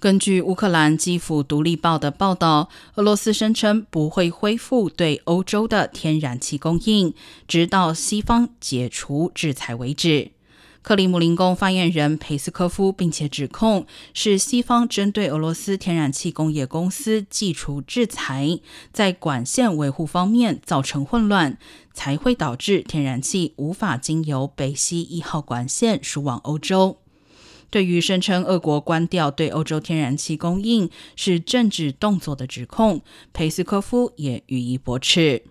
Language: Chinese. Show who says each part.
Speaker 1: 根据乌克兰基辅独立报的报道，俄罗斯声称不会恢复对欧洲的天然气供应，直到西方解除制裁为止。克里姆林宫发言人佩斯科夫并且指控是西方针对俄罗斯天然气工业公司寄出制裁，在管线维护方面造成混乱，才会导致天然气无法经由北溪一号管线输往欧洲。对于声称俄国关掉对欧洲天然气供应是政治动作的指控，佩斯科夫也予以驳斥。